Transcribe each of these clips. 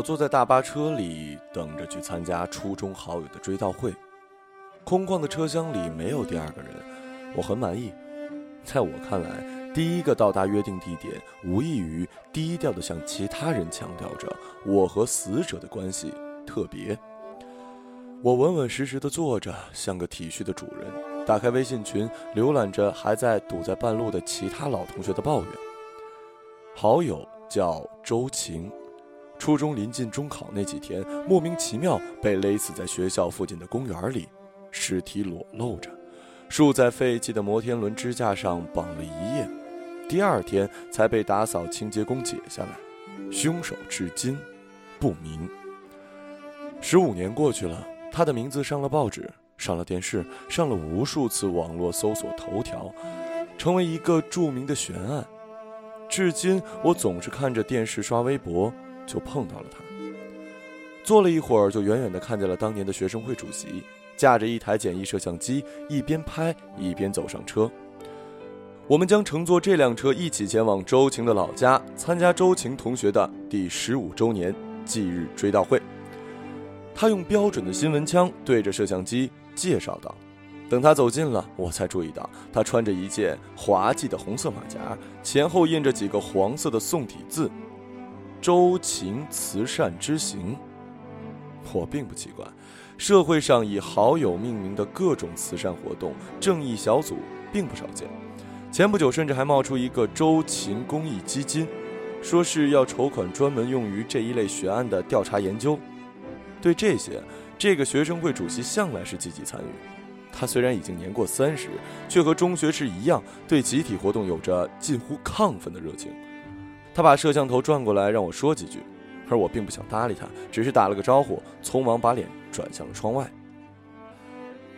我坐在大巴车里，等着去参加初中好友的追悼会。空旷的车厢里没有第二个人，我很满意。在我看来，第一个到达约定地点，无异于低调地向其他人强调着我和死者的关系特别。我稳稳实实地坐着，像个体恤的主人。打开微信群，浏览着还在堵在半路的其他老同学的抱怨。好友叫周晴，初中临近中考那几天，莫名其妙被勒死在学校附近的公园里，尸体裸露着，竖在废弃的摩天轮支架上绑了一夜，第二天才被打扫清洁工解下来，凶手至今不明。十五年过去了。他的名字上了报纸，上了电视，上了无数次网络搜索头条，成为一个著名的悬案。至今，我总是看着电视刷微博，就碰到了他。坐了一会儿，就远远地看见了当年的学生会主席，架着一台简易摄像机，一边拍一边走上车。我们将乘坐这辆车一起前往周晴的老家，参加周晴同学的第十五周年忌日追悼会。他用标准的新闻腔对着摄像机介绍道：“等他走近了，我才注意到他穿着一件滑稽的红色马甲，前后印着几个黄色的宋体字‘周晴慈善之行’。我并不奇怪，社会上以好友命名的各种慈善活动、正义小组并不少见。前不久，甚至还冒出一个周晴公益基金，说是要筹款专门用于这一类悬案的调查研究。”对这些，这个学生会主席向来是积极参与。他虽然已经年过三十，却和中学时一样，对集体活动有着近乎亢奋的热情。他把摄像头转过来让我说几句，而我并不想搭理他，只是打了个招呼，匆忙把脸转向了窗外。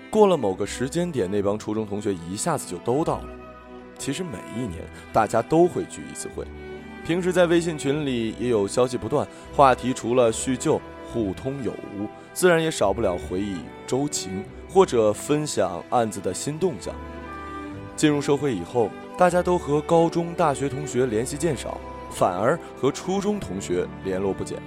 过了某个时间点，那帮初中同学一下子就都到了。其实每一年大家都会聚一次会，平时在微信群里也有消息不断，话题除了叙旧。互通有无，自然也少不了回忆周情或者分享案子的新动向。进入社会以后，大家都和高中、大学同学联系渐少，反而和初中同学联络不减。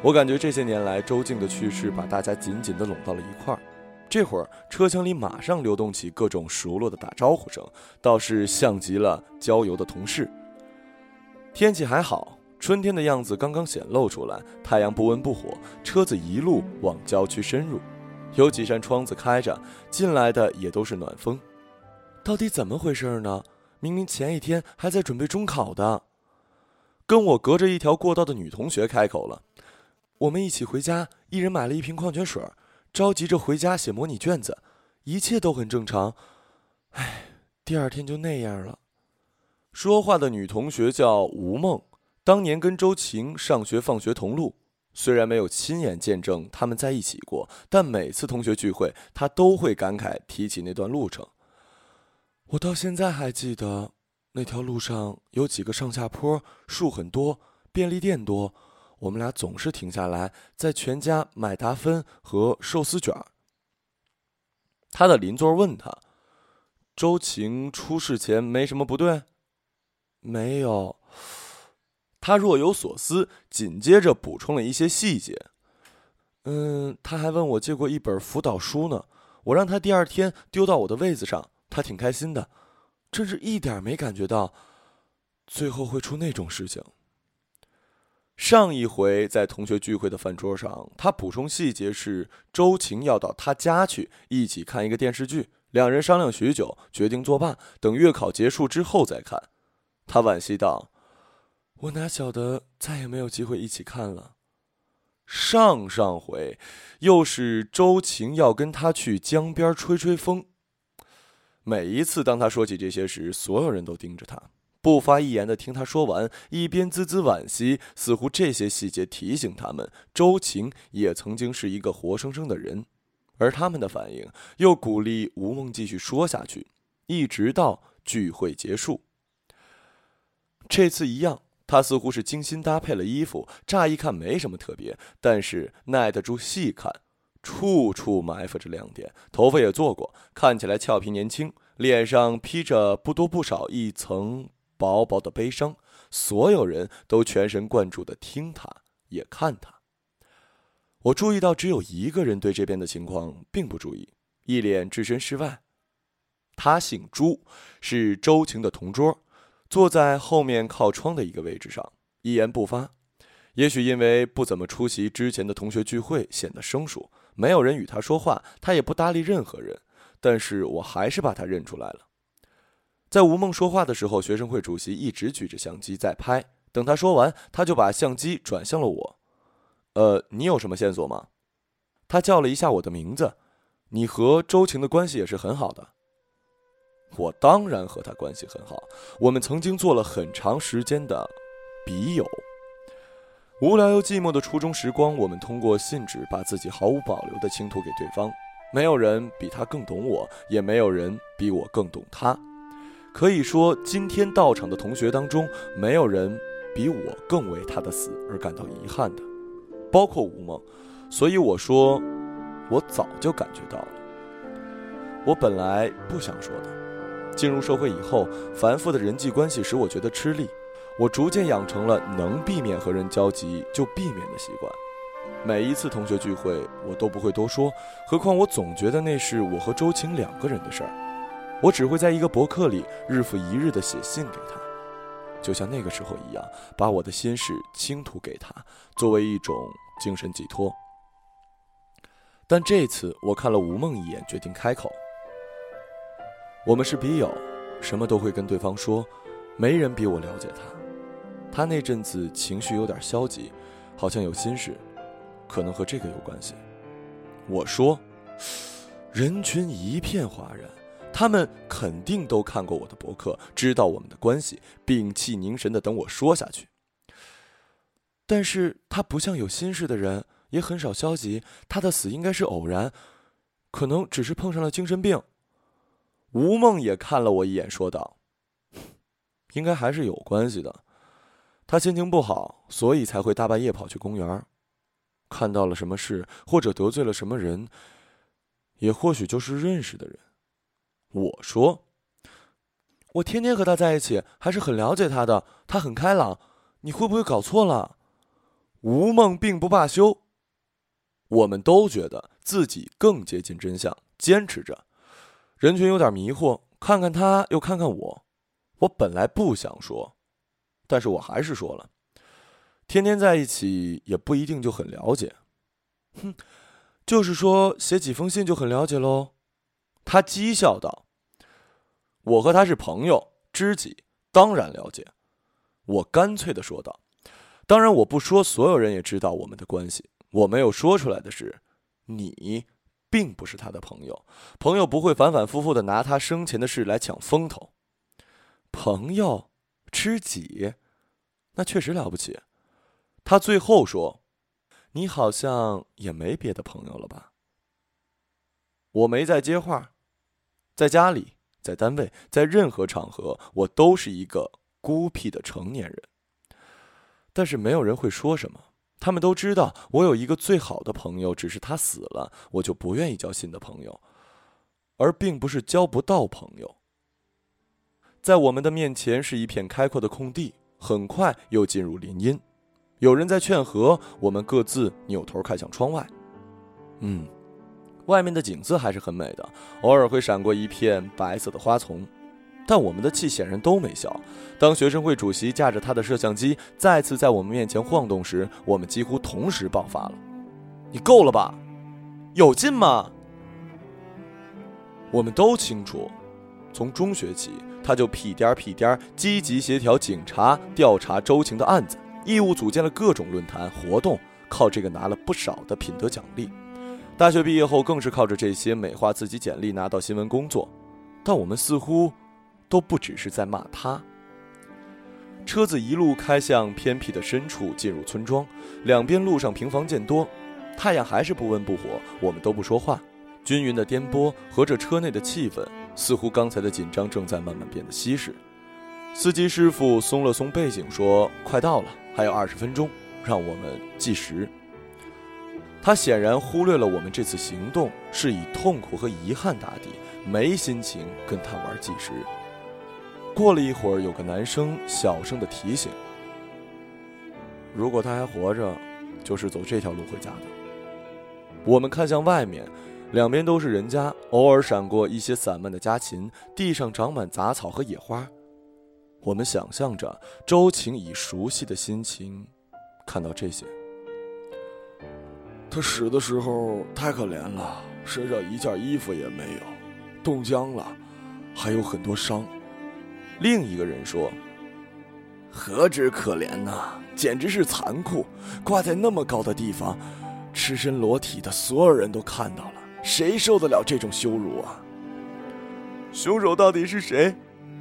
我感觉这些年来，周静的去世把大家紧紧地拢到了一块儿。这会儿，车厢里马上流动起各种熟络的打招呼声，倒是像极了郊游的同事。天气还好。春天的样子刚刚显露出来，太阳不温不火，车子一路往郊区深入，有几扇窗子开着，进来的也都是暖风。到底怎么回事呢？明明前一天还在准备中考的，跟我隔着一条过道的女同学开口了。我们一起回家，一人买了一瓶矿泉水，着急着回家写模拟卷子，一切都很正常。唉，第二天就那样了。说话的女同学叫吴梦。当年跟周晴上学放学同路，虽然没有亲眼见证他们在一起过，但每次同学聚会，她都会感慨提起那段路程。我到现在还记得，那条路上有几个上下坡，树很多，便利店多，我们俩总是停下来在全家买达芬和寿司卷。他的邻座问他：“周晴出事前没什么不对？”“没有。”他若有所思，紧接着补充了一些细节。嗯，他还问我借过一本辅导书呢，我让他第二天丢到我的位子上，他挺开心的，真是一点没感觉到最后会出那种事情。上一回在同学聚会的饭桌上，他补充细节是周晴要到他家去一起看一个电视剧，两人商量许久，决定作罢，等月考结束之后再看。他惋惜道。我哪晓得再也没有机会一起看了。上上回，又是周晴要跟他去江边吹吹风。每一次当他说起这些时，所有人都盯着他，不发一言的听他说完，一边滋滋惋惜，似乎这些细节提醒他们，周晴也曾经是一个活生生的人。而他们的反应又鼓励吴梦继续说下去，一直到聚会结束。这次一样。他似乎是精心搭配了衣服，乍一看没什么特别，但是耐得住细看，处处埋伏着亮点。头发也做过，看起来俏皮年轻，脸上披着不多不少一层薄薄的悲伤。所有人都全神贯注地听他，也看他。我注意到只有一个人对这边的情况并不注意，一脸置身事外。他姓朱，是周晴的同桌，坐在后面靠窗的一个位置上，一言不发。也许因为不怎么出席之前的同学聚会，显得生疏，没有人与他说话，他也不搭理任何人。但是我还是把他认出来了。在吴梦说话的时候，学生会主席一直举着相机在拍。等他说完，他就把相机转向了我。呃，你有什么线索吗？他叫了一下我的名字。你和周晴的关系也是很好的。我当然和他关系很好，我们曾经做了很长时间的笔友。无聊又寂寞的初中时光，我们通过信纸把自己毫无保留地倾吐给对方。没有人比他更懂我，也没有人比我更懂他。可以说，今天到场的同学当中，没有人比我更为他的死而感到遗憾的。包括吴梦，所以我说，我早就感觉到了。我本来不想说的。进入社会以后，繁复的人际关系使我觉得吃力。我逐渐养成了能避免和人交集就避免的习惯。每一次同学聚会，我都不会多说，何况我总觉得那是我和周晴两个人的事儿。我只会在一个博客里日复一日地写信给他。就像那个时候一样，把我的心事倾吐给他，作为一种精神寄托。但这次我看了吴梦一眼，决定开口。我们是笔友，什么都会跟对方说，没人比我了解他。他那阵子情绪有点消极，好像有心事，可能和这个有关系。我说，人群一片哗然。他们肯定都看过我的博客，知道我们的关系，屏气凝神的等我说下去。但是他不像有心事的人，也很少消极。他的死应该是偶然，可能只是碰上了精神病。吴梦也看了我一眼，说道：“应该还是有关系的。他心情不好，所以才会大半夜跑去公园，看到了什么事，或者得罪了什么人，也或许就是认识的人。”我说：“我天天和他在一起，还是很了解他的。他很开朗，你会不会搞错了？”吴梦并不罢休。我们都觉得自己更接近真相，坚持着。人群有点迷惑，看看他，又看看我。我本来不想说，但是我还是说了：“天天在一起也不一定就很了解。”哼，就是说写几封信就很了解喽。他讥笑道：“我和他是朋友、知己，当然了解。”我干脆的说道：“当然，我不说，所有人也知道我们的关系。我没有说出来的是，你并不是他的朋友。朋友不会反反复复的拿他生前的事来抢风头。朋友、知己，那确实了不起。”他最后说：“你好像也没别的朋友了吧？”我没再接话。在家里，在单位，在任何场合，我都是一个孤僻的成年人。但是没有人会说什么，他们都知道我有一个最好的朋友，只是他死了，我就不愿意交新的朋友，而并不是交不到朋友。在我们的面前是一片开阔的空地，很快又进入林荫，有人在劝和，我们各自扭头看向窗外，嗯。外面的景色还是很美的，偶尔会闪过一片白色的花丛，但我们的气显然都没消。当学生会主席架着他的摄像机再次在我们面前晃动时，我们几乎同时爆发了：“你够了吧？有劲吗？”我们都清楚，从中学起他就屁颠儿屁颠儿积极协调警察调查周晴的案子，义务组建了各种论坛活动，靠这个拿了不少的品德奖励。大学毕业后，更是靠着这些美化自己简历拿到新闻工作，但我们似乎都不只是在骂他。车子一路开向偏僻的深处，进入村庄，两边路上平房渐多，太阳还是不温不火，我们都不说话。均匀的颠簸和着车内的气氛，似乎刚才的紧张正在慢慢变得稀释。司机师傅松了松背景，说：“快到了，还有二十分钟，让我们计时。”他显然忽略了我们这次行动是以痛苦和遗憾打底，没心情跟他玩计时。过了一会儿，有个男生小声的提醒：“如果他还活着，就是走这条路回家的。我们看向外面，两边都是人家，偶尔闪过一些散漫的家禽，地上长满杂草和野花。我们想象着周晴以熟悉的心情看到这些。他死的时候太可怜了，身上一件衣服也没有，冻僵了，还有很多伤。另一个人说：“何止可怜呐，简直是残酷！挂在那么高的地方，赤身裸体的所有人都看到了，谁受得了这种羞辱啊？凶手到底是谁？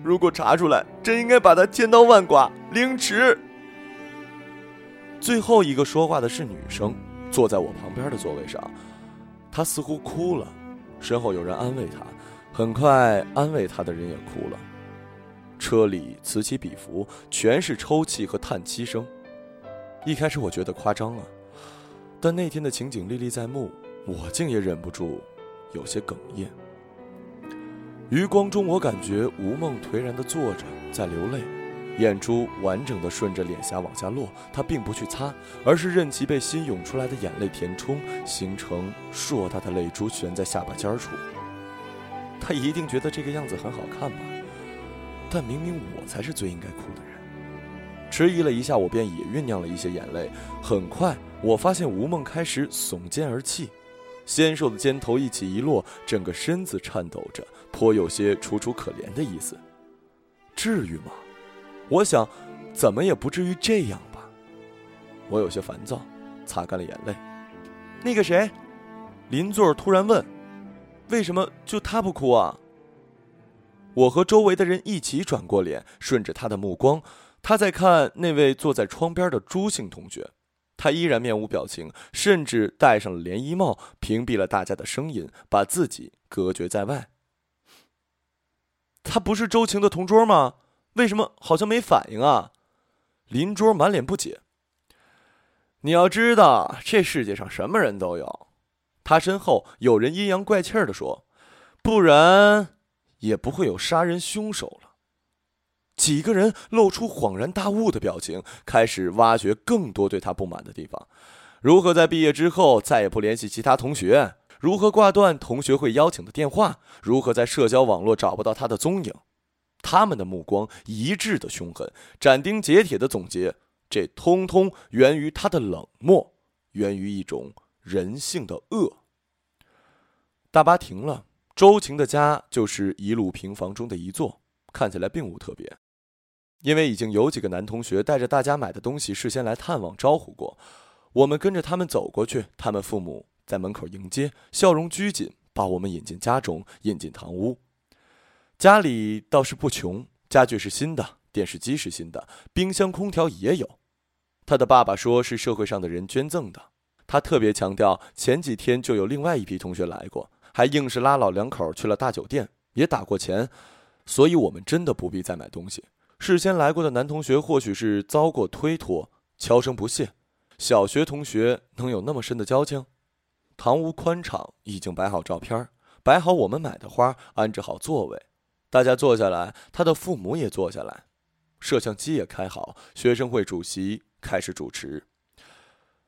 如果查出来，真应该把他千刀万剐，凌迟。”最后一个说话的是女生。坐在我旁边的座位上，她似乎哭了，身后有人安慰她，很快安慰她的人也哭了。车里此起彼伏，全是抽泣和叹息声。一开始我觉得夸张了，但那天的情景历历在目，我竟也忍不住有些哽咽。余光中，我感觉吴梦颓然地坐着，在流泪。眼珠完整的顺着脸颊往下落，他并不去擦，而是任其被新涌出来的眼泪填充，形成硕大的泪珠悬在下巴尖处。他一定觉得这个样子很好看吧？但明明我才是最应该哭的人。迟疑了一下，我便也酝酿了一些眼泪。很快，我发现吴梦开始耸肩而泣，纤瘦的肩头一起一落，整个身子颤抖着，颇有些楚楚可怜的意思。至于吗？我想，怎么也不至于这样吧。我有些烦躁，擦干了眼泪。那个谁，邻座突然问：“为什么就他不哭啊？”我和周围的人一起转过脸，顺着他的目光，他在看那位坐在窗边的朱姓同学。他依然面无表情，甚至戴上了连衣帽，屏蔽了大家的声音，把自己隔绝在外。他不是周晴的同桌吗？为什么好像没反应啊？邻桌满脸不解。你要知道，这世界上什么人都有。他身后有人阴阳怪气的说：“不然，也不会有杀人凶手了。”几个人露出恍然大悟的表情，开始挖掘更多对他不满的地方：如何在毕业之后再也不联系其他同学？如何挂断同学会邀请的电话？如何在社交网络找不到他的踪影？他们的目光一致的凶狠，斩钉截铁的总结：这通通源于他的冷漠，源于一种人性的恶。大巴停了，周晴的家就是一路平房中的一座，看起来并无特别。因为已经有几个男同学带着大家买的东西事先来探望招呼过，我们跟着他们走过去，他们父母在门口迎接，笑容拘谨，把我们引进家中，引进堂屋。家里倒是不穷，家具是新的，电视机是新的，冰箱、空调也有。他的爸爸说是社会上的人捐赠的。他特别强调，前几天就有另外一批同学来过，还硬是拉老两口去了大酒店，也打过钱。所以，我们真的不必再买东西。事先来过的男同学或许是遭过推脱，悄声不屑。小学同学能有那么深的交情？堂屋宽敞，已经摆好照片，摆好我们买的花，安置好座位。大家坐下来，他的父母也坐下来，摄像机也开好。学生会主席开始主持。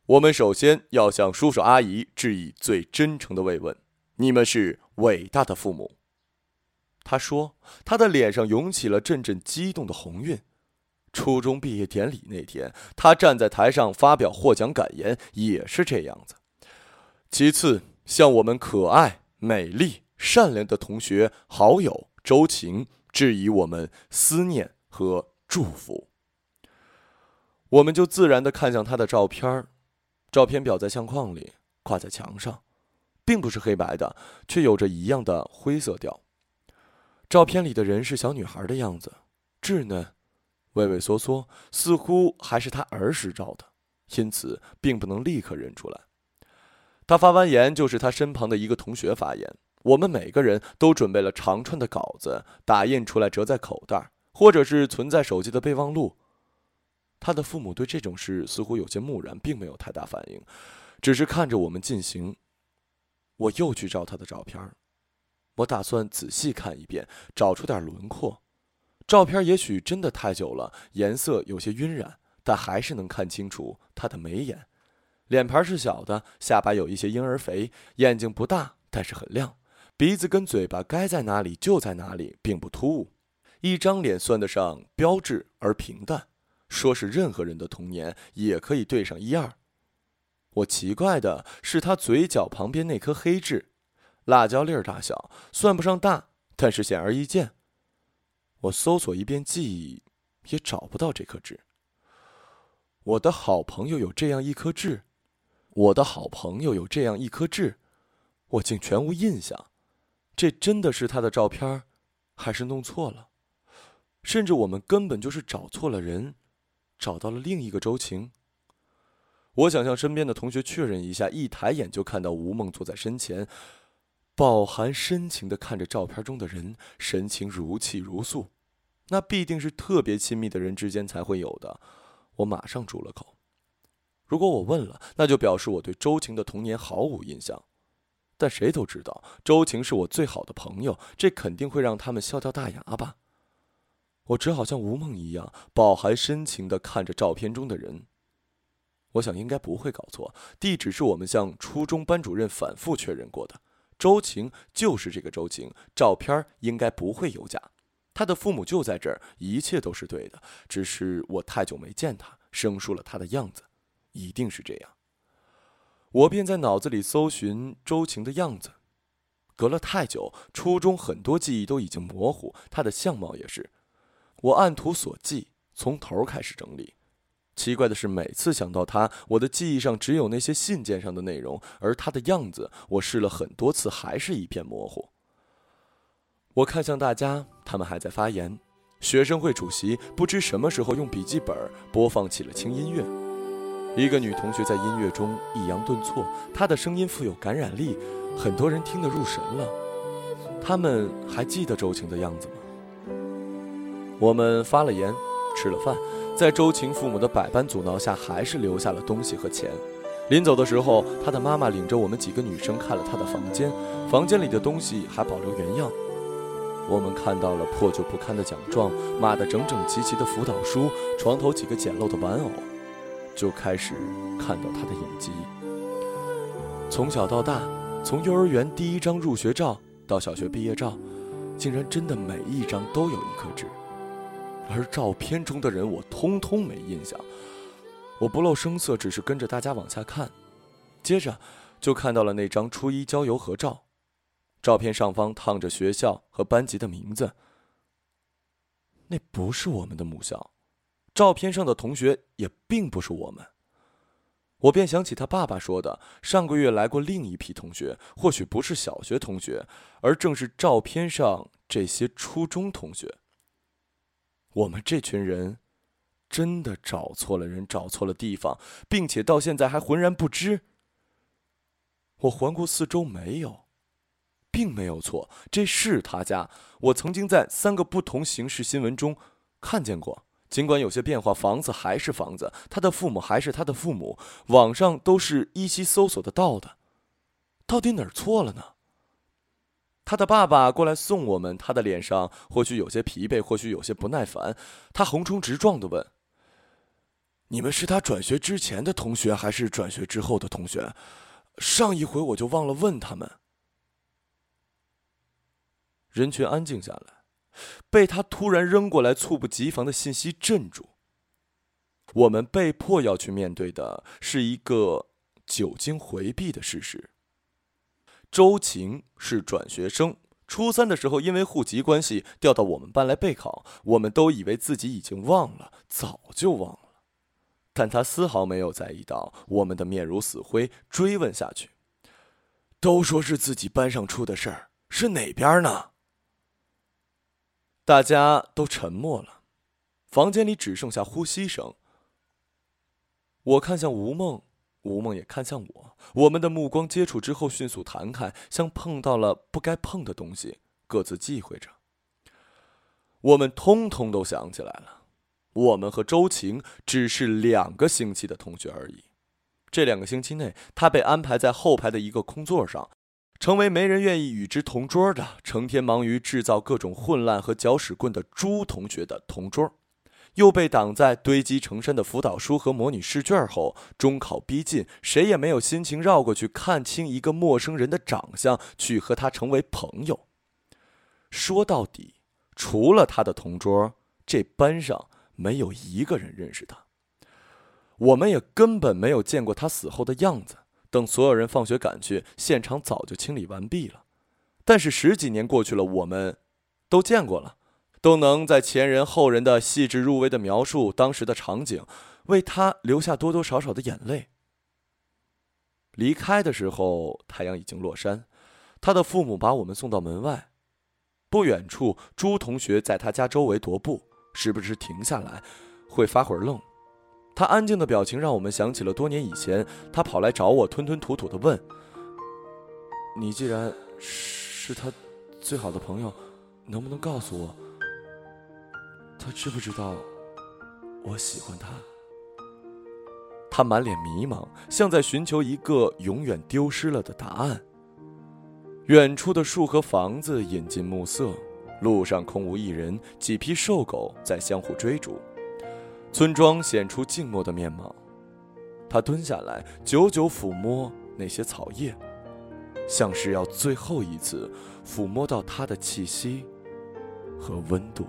我们首先要向叔叔阿姨致以最真诚的慰问，你们是伟大的父母。他说，他的脸上涌起了阵阵激动的红晕。初中毕业典礼那天，他站在台上发表获奖感言，也是这样子。其次，向我们可爱、美丽、善良的同学、好友。周晴致以我们思念和祝福，我们就自然的看向他的照片照片裱在相框里，挂在墙上，并不是黑白的，却有着一样的灰色调。照片里的人是小女孩的样子，稚嫩、畏畏缩缩，似乎还是她儿时照的，因此并不能立刻认出来。他发完言，就是他身旁的一个同学发言。我们每个人都准备了长串的稿子，打印出来折在口袋，或者是存在手机的备忘录。他的父母对这种事似乎有些木然，并没有太大反应，只是看着我们进行。我又去照他的照片，我打算仔细看一遍，找出点轮廓。照片也许真的太久了，颜色有些晕染，但还是能看清楚他的眉眼，脸盘是小的，下巴有一些婴儿肥，眼睛不大，但是很亮，鼻子跟嘴巴该在哪里就在哪里，并不突兀。一张脸算得上标致而平淡，说是任何人的童年也可以对上一二。我奇怪的是他嘴角旁边那颗黑痣，辣椒粒儿大小，算不上大，但是显而易见。我搜索一遍记忆，也找不到这颗痣。我的好朋友有这样一颗痣，我的好朋友有这样一颗痣，我竟全无印象。这真的是他的照片，还是弄错了？甚至我们根本就是找错了人，找到了另一个周晴。我想向身边的同学确认一下，一抬眼就看到吴梦坐在身前，饱含深情的看着照片中的人，神情如泣如诉。那必定是特别亲密的人之间才会有的。我马上住了口。如果我问了，那就表示我对周晴的童年毫无印象。但谁都知道，周晴是我最好的朋友，这肯定会让他们笑掉大牙吧。我只好像吴梦一样，饱含深情的看着照片中的人。我想应该不会搞错，地址是我们向初中班主任反复确认过的。周晴就是这个周晴，照片应该不会有假。他的父母就在这儿，一切都是对的。只是我太久没见他，生疏了他的样子，一定是这样。我便在脑子里搜寻周晴的样子，隔了太久，初中很多记忆都已经模糊，他的相貌也是。我按图索骥，从头开始整理。奇怪的是，每次想到他，我的记忆上只有那些信件上的内容，而他的样子，我试了很多次，还是一片模糊。我看向大家，他们还在发言。学生会主席不知什么时候用笔记本播放起了轻音乐，一个女同学在音乐中抑扬顿挫，她的声音富有感染力，很多人听得入神了。他们还记得周晴的样子吗？我们发了言，吃了饭，在周晴父母的百般阻挠下，还是留下了东西和钱。临走的时候，他的妈妈领着我们几个女生看了他的房间，房间里的东西还保留原样。我们看到了破旧不堪的奖状，码得整整齐齐的辅导书，床头几个简陋的玩偶，就开始看到他的影集。从小到大，从幼儿园第一张入学照到小学毕业照，竟然真的每一张都有一颗痣。而照片中的人，我通通没印象。我不露声色，只是跟着大家往下看。接着，就看到了那张初一郊游合照，照片上方烫着学校和班级的名字。那不是我们的母校，照片上的同学也并不是我们。我便想起他爸爸说的，上个月来过另一批同学，或许不是小学同学，而正是照片上这些初中同学。我们这群人，真的找错了人，找错了地方，并且到现在还浑然不知。我环顾四周，没有，并没有错，这是他家。我曾经在三个不同形式新闻中看见过，尽管有些变化，房子还是房子，他的父母还是他的父母，网上都是依稀搜索得到的。到底哪儿错了呢？他的爸爸过来送我们，他的脸上或许有些疲惫，或许有些不耐烦。他横冲直撞的问：“你们是他转学之前的同学，还是转学之后的同学？上一回我就忘了问他们。”人群安静下来，被他突然扔过来猝不及防的信息镇住。我们被迫要去面对的是一个久经回避的事实。周晴是转学生，初三的时候因为户籍关系调到我们班来备考。我们都以为自己已经忘了，早就忘了，但他丝毫没有在意到我们的面如死灰，追问下去。都说是自己班上出的事儿，是哪边呢？大家都沉默了，房间里只剩下呼吸声。我看向吴梦。吴梦也看向我，我们的目光接触之后迅速弹开，像碰到了不该碰的东西，各自忌讳着。我们通通都想起来了，我们和周晴只是两个星期的同学而已。这两个星期内，他被安排在后排的一个空座上，成为没人愿意与之同桌的，成天忙于制造各种混乱和搅屎棍的猪同学的同桌。又被挡在堆积成山的辅导书和模拟试卷后。中考逼近，谁也没有心情绕过去看清一个陌生人的长相，去和他成为朋友。说到底，除了他的同桌，这班上没有一个人认识他。我们也根本没有见过他死后的样子。等所有人放学赶去，现场早就清理完毕了。但是十几年过去了，我们都见过了，都能在前人后人的细致入微的描述当时的场景，为他留下多多少少的眼泪。离开的时候，太阳已经落山，他的父母把我们送到门外。不远处，朱同学在他家周围踱步，时不时停下来，会发会儿愣。他安静的表情让我们想起了多年以前，他跑来找我，吞吞吐吐的问：“你既然是他最好的朋友，能不能告诉我，他知不知道我喜欢他？”他满脸迷茫，像在寻求一个永远丢失了的答案。远处的树和房子引进暮色，路上空无一人，几匹瘦狗在相互追逐。村庄显出静默的面貌，他蹲下来，久久抚摸那些草叶，像是要最后一次抚摸到它的气息和温度。